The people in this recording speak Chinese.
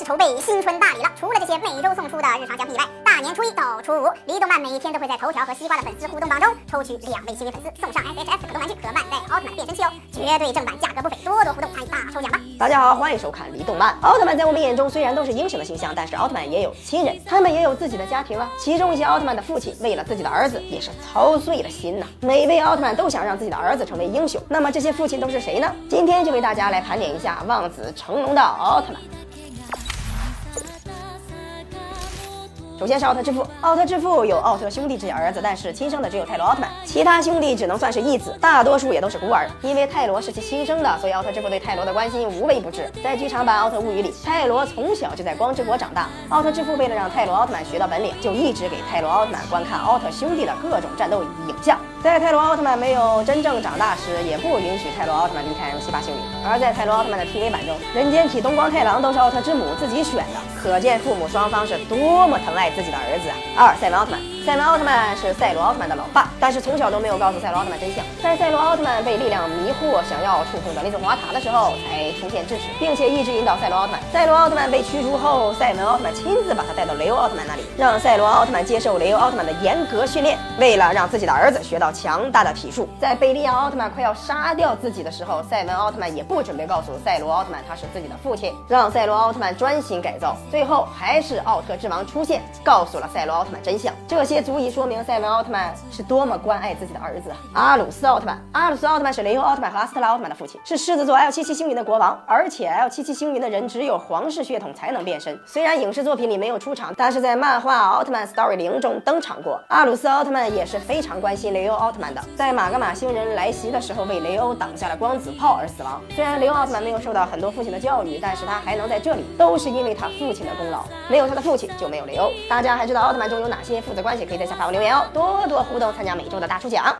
始筹备新春大礼了。除了这些每周送出的日常奖品以外，大年初一到初五，离动漫每天都会在头条和西瓜的粉丝互动榜中抽取两位幸运粉丝，送上 S H F 可动玩具和万代奥特曼变身器哦，绝对正版，价格不菲，多多互动参与大抽奖吧！大家好，欢迎收看《离动漫》。奥特曼在我们眼中虽然都是英雄的形象，但是奥特曼也有亲人，他们也有自己的家庭啊。其中一些奥特曼的父亲为了自己的儿子也是操碎了心呐。每位奥特曼都想让自己的儿子成为英雄，那么这些父亲都是谁呢？今天就为大家来盘点一下望子成龙的奥特曼。首先是奥特之父，奥特之父有奥特兄弟这些儿子，但是亲生的只有泰罗奥特曼，其他兄弟只能算是义子，大多数也都是孤儿。因为泰罗是其亲生的，所以奥特之父对泰罗的关心无微不至。在剧场版《奥特物语》里，泰罗从小就在光之国长大，奥特之父为了让泰罗奥特曼学到本领，就一直给泰罗奥特曼观看奥特兄弟的各种战斗影像。在泰罗奥特曼没有真正长大时，也不允许泰罗奥特曼离开 M 七八星云。而在泰罗奥特曼的 TV 版中，人间体东光太郎都是奥特之母自己选的，可见父母双方是多么疼爱自己的儿子阿尔塞文奥特曼。赛文奥特曼是赛罗奥特曼的老爸，但是从小都没有告诉赛罗奥特曼真相。在赛罗奥特曼被力量迷惑，想要触碰的那座华塔的时候，才出现制止，并且一直引导赛罗奥特曼。赛罗奥特曼被驱逐后，赛文奥特曼亲自把他带到雷欧奥特曼那里，让赛罗奥特曼接受雷欧奥特曼的严格训练。为了让自己的儿子学到强大的体术，在贝利亚奥特曼快要杀掉自己的时候，赛文奥特曼也不准备告诉赛罗奥特曼他是自己的父亲，让赛罗奥特曼专心改造。最后还是奥特之王出现，告诉了赛罗奥特曼真相。这些足以说明赛文奥特曼是多么关爱自己的儿子。阿鲁斯奥特曼，阿鲁斯奥特曼是雷欧奥特曼和阿斯特拉奥特曼的父亲，是狮子座 L 七七星云的国王，而且 L 七七星云的人只有皇室血统才能变身。虽然影视作品里没有出场，但是在漫画《奥特曼 Story 零》中登场过。阿鲁斯奥特曼也是非常关心雷欧奥特曼的，在马格玛星人来袭的时候为雷欧挡下了光子炮而死亡。虽然雷欧奥特曼没有受到很多父亲的教育，但是他还能在这里，都是因为他父亲的功劳。没有他的父亲，就没有雷欧。大家还知道奥特曼中有哪些父子关系？也可以在下方留言哦，多多互动，参加每周的大抽奖。